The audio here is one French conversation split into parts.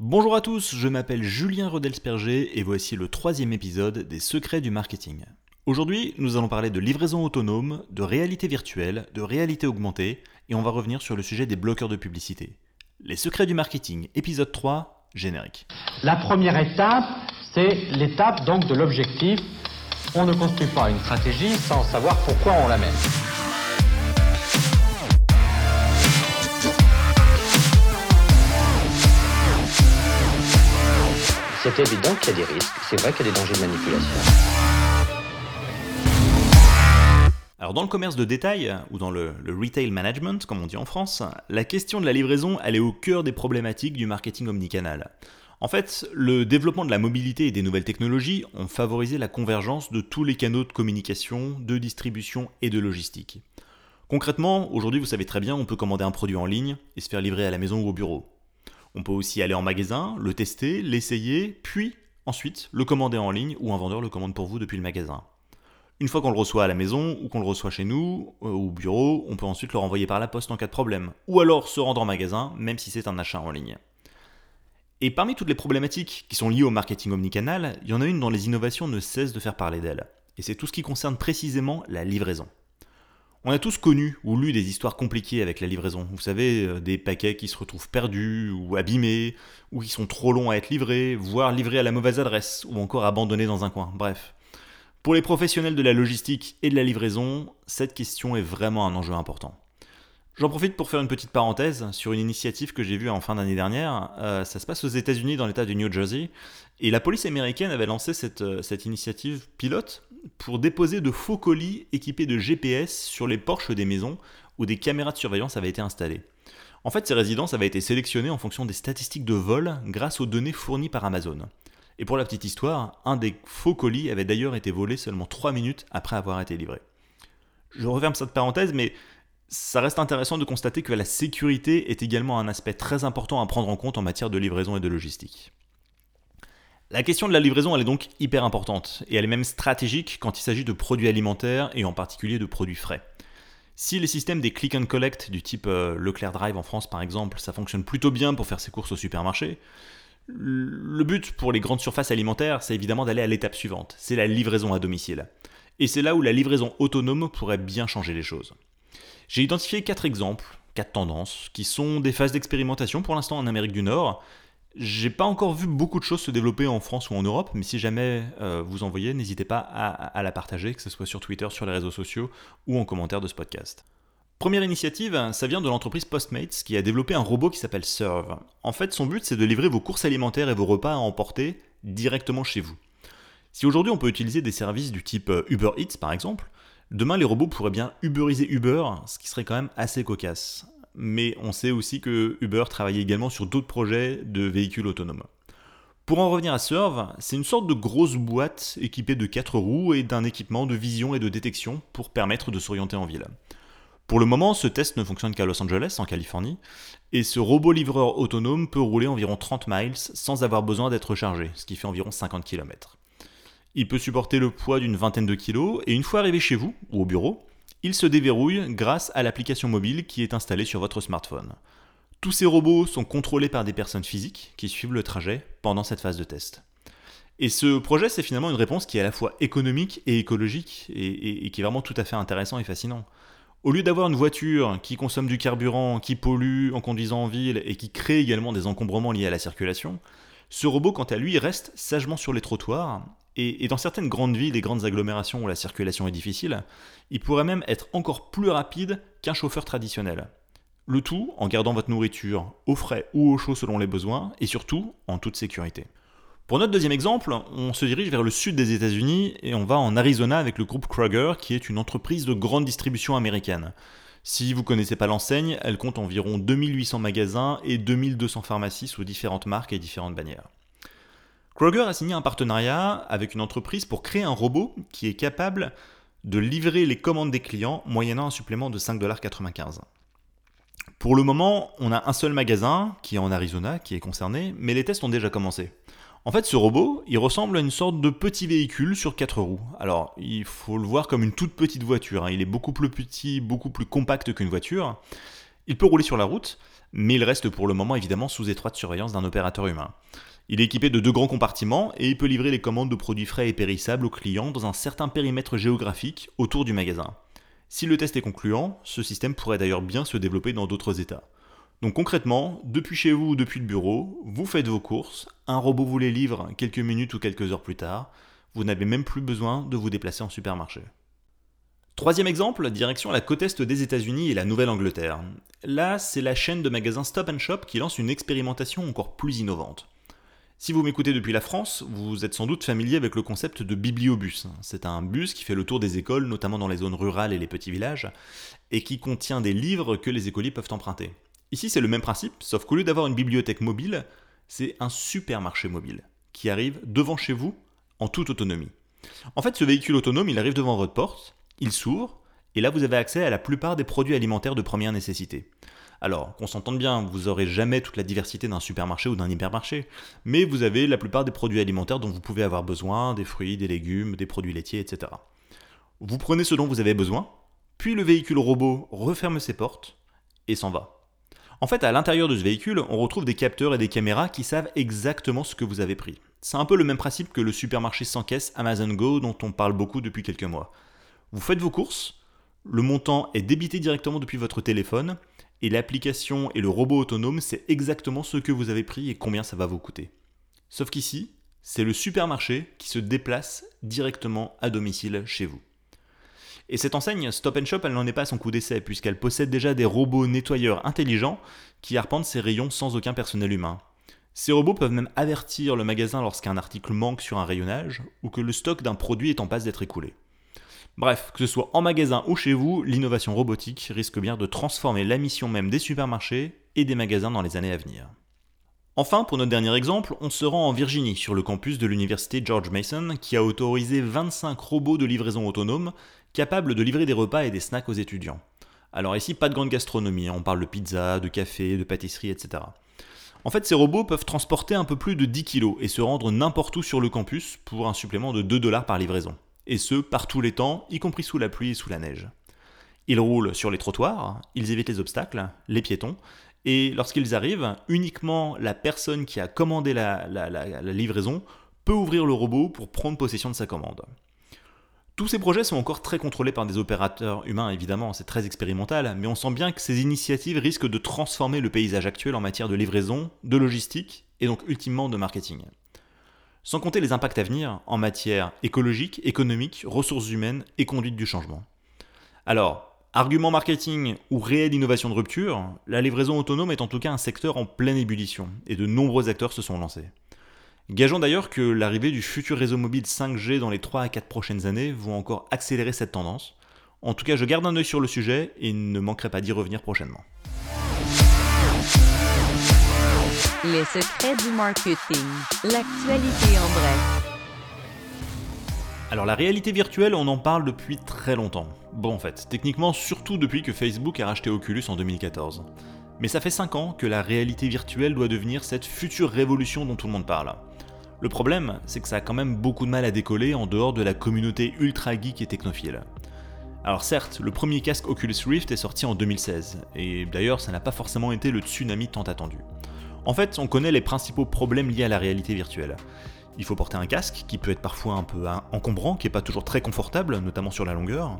Bonjour à tous, je m'appelle Julien Rodelsperger et voici le troisième épisode des Secrets du marketing. Aujourd'hui, nous allons parler de livraison autonome, de réalité virtuelle, de réalité augmentée et on va revenir sur le sujet des bloqueurs de publicité. Les Secrets du marketing, épisode 3, générique. La première étape, c'est l'étape donc de l'objectif. On ne construit pas une stratégie sans savoir pourquoi on la mène. C'est évident qu'il y a des risques, c'est vrai qu'il y a des dangers de manipulation. Alors dans le commerce de détail, ou dans le, le, retail management, comme on dit en France, la question de la livraison, elle est au cœur des problématiques du marketing omnicanal. En fait, le développement de la mobilité et des nouvelles technologies ont favorisé la convergence de tous les canaux de communication, de distribution et de logistique. Concrètement, aujourd'hui vous savez très bien, on peut commander un produit en ligne et se faire livrer à la maison ou au bureau. On peut aussi aller en magasin, le tester, l'essayer, puis ensuite le commander en ligne ou un vendeur le commande pour vous depuis le magasin. Une fois qu'on le reçoit à la maison ou qu'on le reçoit chez nous euh, au bureau, on peut ensuite le renvoyer par la poste en cas de problème, ou alors se rendre en magasin même si c'est un achat en ligne. Et parmi toutes les problématiques qui sont liées au marketing omnicanal, il y en a une dont les innovations ne cessent de faire parler d'elle, et c'est tout ce qui concerne précisément la livraison. On a tous connu ou lu des histoires compliquées avec la livraison. Vous savez, euh, des paquets qui se retrouvent perdus ou abîmés, ou qui sont trop longs à être livrés, voire livrés à la mauvaise adresse, ou encore abandonnés dans un coin. Bref. Pour les professionnels de la logistique et de la livraison, cette question est vraiment un enjeu important. J'en profite pour faire une petite parenthèse sur une initiative que j'ai vue en fin d'année dernière. Euh, ça se passe aux États-Unis, dans l'État du New Jersey, et la police américaine avait lancé cette, euh, cette initiative pilote pour déposer de faux colis équipés de GPS sur les porches des maisons où des caméras de surveillance avaient été installées. En fait, ces résidences avaient été sélectionnées en fonction des statistiques de vol grâce aux données fournies par Amazon. Et pour la petite histoire, un des faux colis avait d'ailleurs été volé seulement 3 minutes après avoir été livré. Je referme cette parenthèse, mais ça reste intéressant de constater que la sécurité est également un aspect très important à prendre en compte en matière de livraison et de logistique. La question de la livraison, elle est donc hyper importante, et elle est même stratégique quand il s'agit de produits alimentaires et en particulier de produits frais. Si les systèmes des click and collect du type euh, Leclerc Drive en France par exemple, ça fonctionne plutôt bien pour faire ses courses au supermarché, le but pour les grandes surfaces alimentaires, c'est évidemment d'aller à l'étape suivante, c'est la livraison à domicile. Et c'est là où la livraison autonome pourrait bien changer les choses. J'ai identifié quatre exemples, quatre tendances, qui sont des phases d'expérimentation pour l'instant en Amérique du Nord, j'ai pas encore vu beaucoup de choses se développer en France ou en Europe, mais si jamais euh, vous en voyez, n'hésitez pas à, la partager, que ce soit sur Twitter, sur les réseaux sociaux ou en commentaire de ce podcast. Première initiative, ça vient de l'entreprise Postmates qui a développé un robot qui s'appelle Serve. En fait, son but c'est de livrer vos courses alimentaires et vos repas à emporter directement chez vous. Si aujourd'hui on peut utiliser des services du type euh, Uber Eats par exemple, demain les robots pourraient bien uberiser Uber, ce qui serait quand même assez cocasse mais on sait aussi que Uber travaille également sur d'autres projets de véhicules autonomes. Pour en revenir à Serve, c'est une sorte de grosse boîte équipée de 4 roues et d'un équipement de vision et de détection pour permettre de s'orienter en ville. Pour le moment, ce test ne fonctionne qu'à Los Angeles, en Californie, et ce robot livreur autonome peut rouler environ 30 miles sans avoir besoin d'être chargé, ce qui fait environ 50 km. Il peut supporter le poids d'une vingtaine de kilos, et une fois arrivé chez vous, ou au bureau, il se déverrouille grâce à l'application mobile qui est installée sur votre smartphone. Tous ces robots sont contrôlés par des personnes physiques qui suivent le trajet pendant cette phase de test. Et ce projet, c'est finalement une réponse qui est à la fois économique et écologique, et, qui est vraiment tout à fait intéressant et fascinant. Au lieu d'avoir une voiture qui consomme du carburant, qui pollue en conduisant en ville et qui crée également des encombrements liés à la circulation, ce robot, quant à lui, reste sagement sur les trottoirs et, dans certaines grandes villes et grandes agglomérations où la circulation est difficile, il pourrait même être encore plus rapide qu'un chauffeur traditionnel. Le tout en gardant votre nourriture au frais ou au chaud selon les besoins, et surtout en toute sécurité. Pour notre deuxième exemple, on se dirige vers le sud des États-Unis et on va en Arizona avec le groupe Kroger, qui est une entreprise de grande distribution américaine. Si vous ne connaissez pas l'enseigne, elle compte environ 2800 magasins et 2200 pharmacies sous différentes marques et différentes bannières. Kroger a signé un partenariat avec une entreprise pour créer un robot qui est capable de livrer les commandes des clients moyennant un supplément de 5,95$. Pour le moment, on a un seul magasin qui est en Arizona qui est concerné, mais les tests ont déjà commencé. En fait, ce robot, il ressemble à une sorte de petit véhicule sur quatre roues. Alors, il faut le voir comme une toute petite voiture. Hein. Il est beaucoup plus petit, beaucoup plus compact qu'une voiture. Il peut rouler sur la route, mais il reste pour le moment évidemment sous étroite surveillance d'un opérateur humain. Il est équipé de deux grands compartiments et il peut livrer les commandes de produits frais et périssables aux clients dans un certain périmètre géographique autour du magasin. Si le test est concluant, ce système pourrait d'ailleurs bien se développer dans d'autres États. Donc concrètement, depuis chez vous ou depuis le bureau, vous faites vos courses, un robot vous les livre quelques minutes ou quelques heures plus tard, vous n'avez même plus besoin de vous déplacer en supermarché. Troisième exemple, direction la côte est des États-Unis et la Nouvelle-Angleterre. Là, c'est la chaîne de magasins Stop Shop qui lance une expérimentation encore plus innovante. Si vous m'écoutez depuis la France, vous êtes sans doute familier avec le concept de bibliobus. C'est un bus qui fait le tour des écoles, notamment dans les zones rurales et les petits villages, et qui contient des livres que les écoliers peuvent emprunter. Ici, c'est le même principe, sauf qu'au lieu d'avoir une bibliothèque mobile, c'est un supermarché mobile qui arrive devant chez vous en toute autonomie. En fait, ce véhicule autonome, il arrive devant votre porte, il s'ouvre, et là, vous avez accès à la plupart des produits alimentaires de première nécessité. Alors, qu'on s'entende bien, vous n'aurez jamais toute la diversité d'un supermarché ou d'un hypermarché, mais vous avez la plupart des produits alimentaires dont vous pouvez avoir besoin, des fruits, des légumes, des produits laitiers, etc. Vous prenez ce dont vous avez besoin, puis le véhicule robot referme ses portes et s'en va. En fait, à l'intérieur de ce véhicule, on retrouve des capteurs et des caméras qui savent exactement ce que vous avez pris. C'est un peu le même principe que le supermarché sans caisse Amazon Go dont on parle beaucoup depuis quelques mois. Vous faites vos courses, le montant est débité directement depuis votre téléphone, et l'application et le robot autonome c'est exactement ce que vous avez pris et combien ça va vous coûter. Sauf qu'ici, c'est le supermarché qui se déplace directement à domicile chez vous. Et cette enseigne Stop Shop, elle n'en est pas à son coup d'essai, puisqu'elle possède déjà des robots nettoyeurs intelligents qui arpentent ses rayons sans aucun personnel humain. Ces robots peuvent même avertir le magasin lorsqu'un article manque sur un rayonnage ou que le stock d'un produit est en passe d'être écoulé. Bref, que ce soit en magasin ou chez vous, l'innovation robotique risque bien de transformer la mission même des supermarchés et des magasins dans les années à venir. Enfin, pour notre dernier exemple, on se rend en Virginie, sur le campus de l'université George Mason, qui a autorisé 25 robots de livraison autonome capables de livrer des repas et des snacks aux étudiants. Alors ici, pas de grande gastronomie, hein. on parle de pizza, de café, de pâtisserie, etc. En fait, ces robots peuvent transporter un peu plus de 10 kg et se rendre n'importe où sur le campus pour un supplément de 2 dollars par livraison et ce, par tous les temps, y compris sous la pluie et sous la neige. Ils roulent sur les trottoirs, ils évitent les obstacles, les piétons, et lorsqu'ils arrivent, uniquement la personne qui a commandé la, livraison peut ouvrir le robot pour prendre possession de sa commande. Tous ces projets sont encore très contrôlés par des opérateurs humains, évidemment, c'est très expérimental, mais on sent bien que ces initiatives risquent de transformer le paysage actuel en matière de livraison, de logistique et donc ultimement de marketing sans compter les impacts à venir en matière écologique, économique, ressources humaines et conduite du changement. Alors, argument marketing ou réelle innovation de rupture, la livraison autonome est en tout cas un secteur en pleine ébullition, et de nombreux acteurs se sont lancés. Gageons d'ailleurs que l'arrivée du futur réseau mobile 5G dans les 3 à 4 prochaines années vont encore accélérer cette tendance. En tout cas, je garde un œil sur le sujet et ne manquerai pas d'y revenir prochainement. Les secrets du marketing. L'actualité en bref. Alors la réalité virtuelle, on en parle depuis très longtemps. Bon en fait, techniquement surtout depuis que Facebook a racheté Oculus en 2014. Mais ça fait 5 ans que la réalité virtuelle doit devenir cette future révolution dont tout le monde parle. Le problème, c'est que ça a quand même beaucoup de mal à décoller en dehors de la communauté ultra geek et technophile. Alors certes, le premier casque Oculus Rift est sorti en 2016, et d'ailleurs ça n'a pas forcément été le tsunami tant attendu. En fait, on connaît les principaux problèmes liés à la réalité virtuelle. Il faut porter un casque qui peut être parfois un peu encombrant, qui n'est pas toujours très confortable, notamment sur la longueur.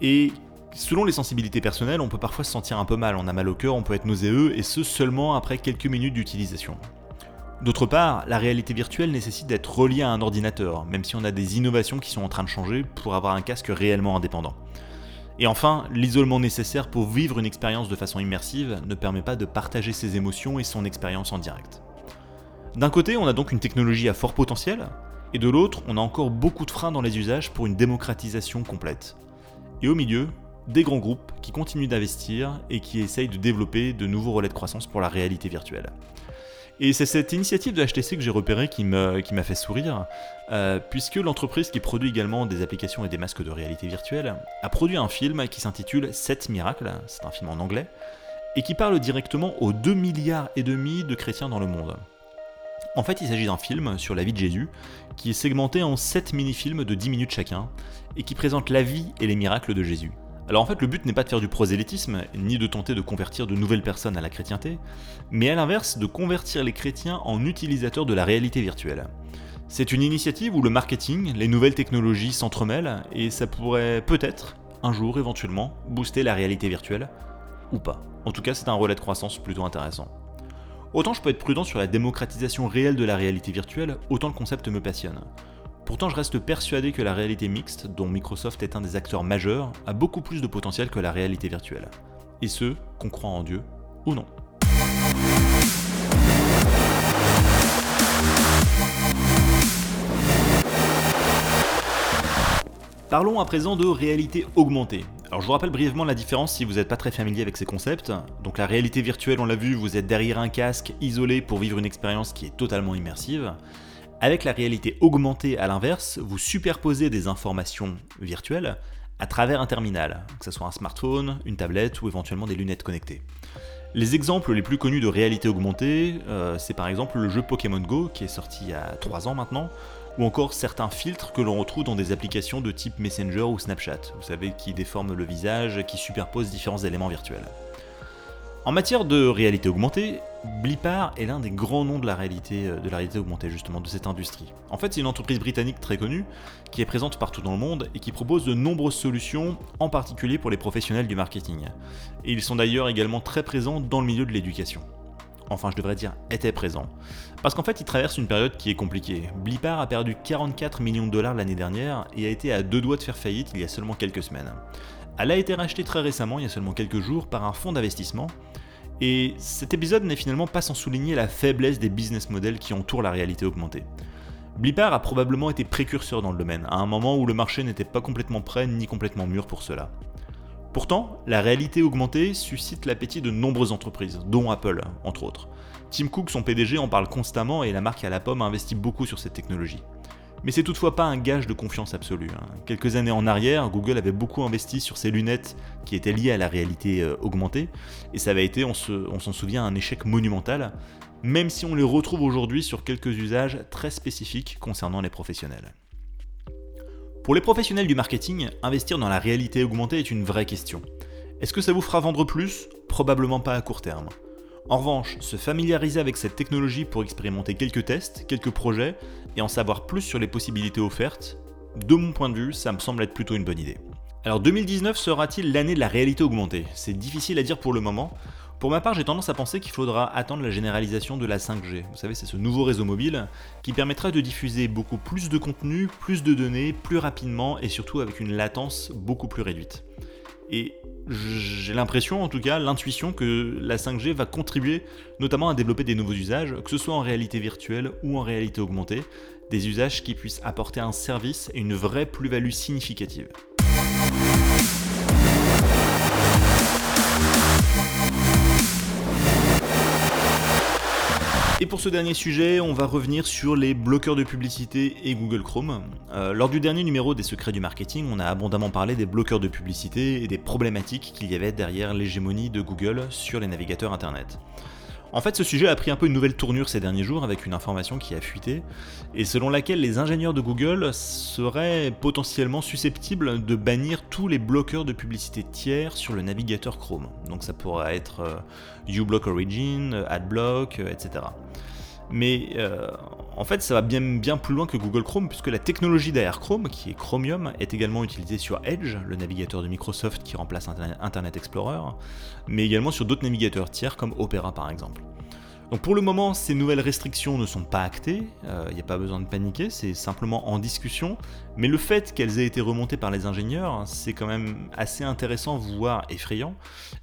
Et selon les sensibilités personnelles, on peut parfois se sentir un peu mal, on a mal au cœur, on peut être nauséeux, et ce seulement après quelques minutes d'utilisation. D'autre part, la réalité virtuelle nécessite d'être relié à un ordinateur, même si on a des innovations qui sont en train de changer pour avoir un casque réellement indépendant. Et enfin, l'isolement nécessaire pour vivre une expérience de façon immersive ne permet pas de partager ses émotions et son expérience en direct. D'un côté, on a donc une technologie à fort potentiel, et de l'autre, on a encore beaucoup de freins dans les usages pour une démocratisation complète. Et au milieu, des grands groupes qui continuent d'investir et qui essayent de développer de nouveaux relais de croissance pour la réalité virtuelle. Et c'est cette initiative de HTC que j'ai repérée qui m'a fait sourire, euh, puisque l'entreprise qui produit également des applications et des masques de réalité virtuelle a produit un film qui s'intitule 7 miracles, c'est un film en anglais, et qui parle directement aux 2 milliards et demi de chrétiens dans le monde. En fait, il s'agit d'un film sur la vie de Jésus, qui est segmenté en 7 mini-films de 10 minutes chacun, et qui présente la vie et les miracles de Jésus. Alors en fait, le but n'est pas de faire du prosélytisme, ni de tenter de convertir de nouvelles personnes à la chrétienté, mais à l'inverse de convertir les chrétiens en utilisateurs de la réalité virtuelle. C'est une initiative où le marketing, les nouvelles technologies s'entremêlent, et ça pourrait peut-être, un jour éventuellement, booster la réalité virtuelle, ou pas. En tout cas, c'est un relais de croissance plutôt intéressant. Autant je peux être prudent sur la démocratisation réelle de la réalité virtuelle, autant le concept me passionne. Pourtant, je reste persuadé que la réalité mixte, dont Microsoft est un des acteurs majeurs, a beaucoup plus de potentiel que la réalité virtuelle. Et ce, qu'on croit en Dieu ou non. Parlons à présent de réalité augmentée. Alors je vous rappelle brièvement la différence si vous n'êtes pas très familier avec ces concepts. Donc la réalité virtuelle, on l'a vu, vous êtes derrière un casque isolé pour vivre une expérience qui est totalement immersive. Avec la réalité augmentée à l'inverse, vous superposez des informations virtuelles à travers un terminal, que ce soit un smartphone, une tablette ou éventuellement des lunettes connectées. Les exemples les plus connus de réalité augmentée, euh, c'est par exemple le jeu Pokémon Go qui est sorti il y a 3 ans maintenant, ou encore certains filtres que l'on retrouve dans des applications de type Messenger ou Snapchat, vous savez, qui déforment le visage, qui superposent différents éléments virtuels. En matière de réalité augmentée, Blipar est l'un des grands noms de la, réalité, euh, de la réalité augmentée justement de cette industrie. En fait, c'est une entreprise britannique très connue qui est présente partout dans le monde et qui propose de nombreuses solutions, en particulier pour les professionnels du marketing. Et ils sont d'ailleurs également très présents dans le milieu de l'éducation. Enfin, je devrais dire étaient présents. Parce qu'en fait, ils traversent une période qui est compliquée. Blipar a perdu 44 millions de dollars l'année dernière et a été à deux doigts de faire faillite il y a seulement quelques semaines. Elle a été rachetée très récemment, il y a seulement quelques jours, par un fonds d'investissement et cet épisode n'est finalement pas sans souligner la faiblesse des business models qui entourent la réalité augmentée. Blipar a probablement été précurseur dans le domaine, à un moment où le marché n'était pas complètement prêt ni complètement mûr pour cela. Pourtant, la réalité augmentée suscite l'appétit de nombreuses entreprises, dont Apple, entre autres. Tim Cook, son PDG, en parle constamment et la marque à la pomme investit beaucoup sur cette technologie. Mais c'est toutefois pas un gage de confiance absolue. Hein. Quelques années en arrière, Google avait beaucoup investi sur ses lunettes qui étaient liées à la réalité euh, augmentée, et ça avait été, on s'en souvient, un échec monumental, même si on les retrouve aujourd'hui sur quelques usages très spécifiques concernant les professionnels. Pour les professionnels du marketing, investir dans la réalité augmentée est une vraie question. Est-ce que ça vous fera vendre plus? Probablement pas à court terme. En revanche, se familiariser avec cette technologie pour expérimenter quelques tests, quelques projets, et en savoir plus sur les possibilités offertes, de mon point de vue, ça me semble être plutôt une bonne idée. Alors 2019 sera-t-il l'année de la réalité augmentée? C'est difficile à dire pour le moment. Pour ma part, j'ai tendance à penser qu'il faudra attendre la généralisation de la 5G. Vous savez, c'est ce nouveau réseau mobile qui permettra de diffuser beaucoup plus de contenu, plus de données, plus rapidement et surtout avec une latence beaucoup plus réduite. Et j'ai l'impression, en tout cas, l'intuition que la 5G va contribuer notamment à développer des nouveaux usages, que ce soit en réalité virtuelle ou en réalité augmentée, des usages qui puissent apporter un service et une vraie plus-value significative. Et pour ce dernier sujet, on va revenir sur les bloqueurs de publicité et Google Chrome. Euh, lors du dernier numéro des secrets du marketing, on a abondamment parlé des bloqueurs de publicité et des problématiques qu'il y avait derrière l'hégémonie de Google sur les navigateurs Internet. En fait, ce sujet a pris un peu une nouvelle tournure ces derniers jours avec une information qui a fuité, et selon laquelle les ingénieurs de Google seraient potentiellement susceptibles de bannir tous les bloqueurs de publicité tiers sur le navigateur Chrome. Donc ça pourrait être euh, uBlock Origin, AdBlock, euh, etc. Mais euh, en fait, ça va bien, plus loin que Google Chrome, puisque la technologie derrière Chrome, qui est Chromium, est également utilisée sur Edge, le navigateur de Microsoft qui remplace Internet Explorer, mais également sur d'autres navigateurs tiers comme Opera par exemple. Donc pour le moment, ces nouvelles restrictions ne sont pas actées, il euh, n'y a pas besoin de paniquer, c'est simplement en discussion, mais le fait qu'elles aient été remontées par les ingénieurs, c'est quand même assez intéressant, voire effrayant,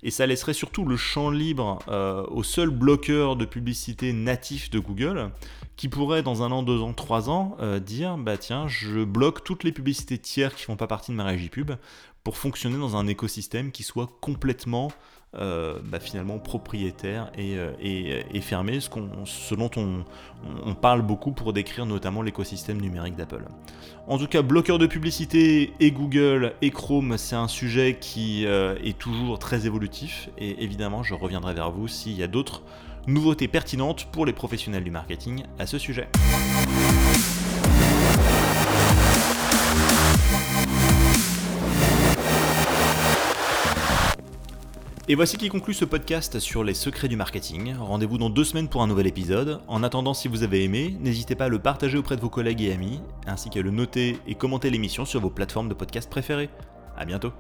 et ça laisserait surtout le champ libre euh, aux seuls bloqueurs de publicité natifs de Google, qui pourraient dans un an, deux ans, trois ans euh, dire, bah tiens, je bloque toutes les publicités tiers qui font pas partie de ma régie pub, pour fonctionner dans un écosystème qui soit complètement euh, bah, finalement propriétaire et, euh, et, fermé, ce, dont on, parle beaucoup pour décrire notamment l'écosystème numérique d'Apple. En tout cas, bloqueur de publicité et Google et Chrome, c'est un sujet qui euh, est toujours très évolutif et évidemment je reviendrai vers vous s'il y a d'autres nouveautés pertinentes pour les professionnels du marketing à ce sujet. Et voici qui conclut ce podcast sur les secrets du marketing. Rendez-vous dans deux semaines pour un nouvel épisode. En attendant, si vous avez aimé, n'hésitez pas à le partager auprès de vos collègues et amis, ainsi qu'à le noter et commenter l'émission sur vos plateformes de podcast préférées. A bientôt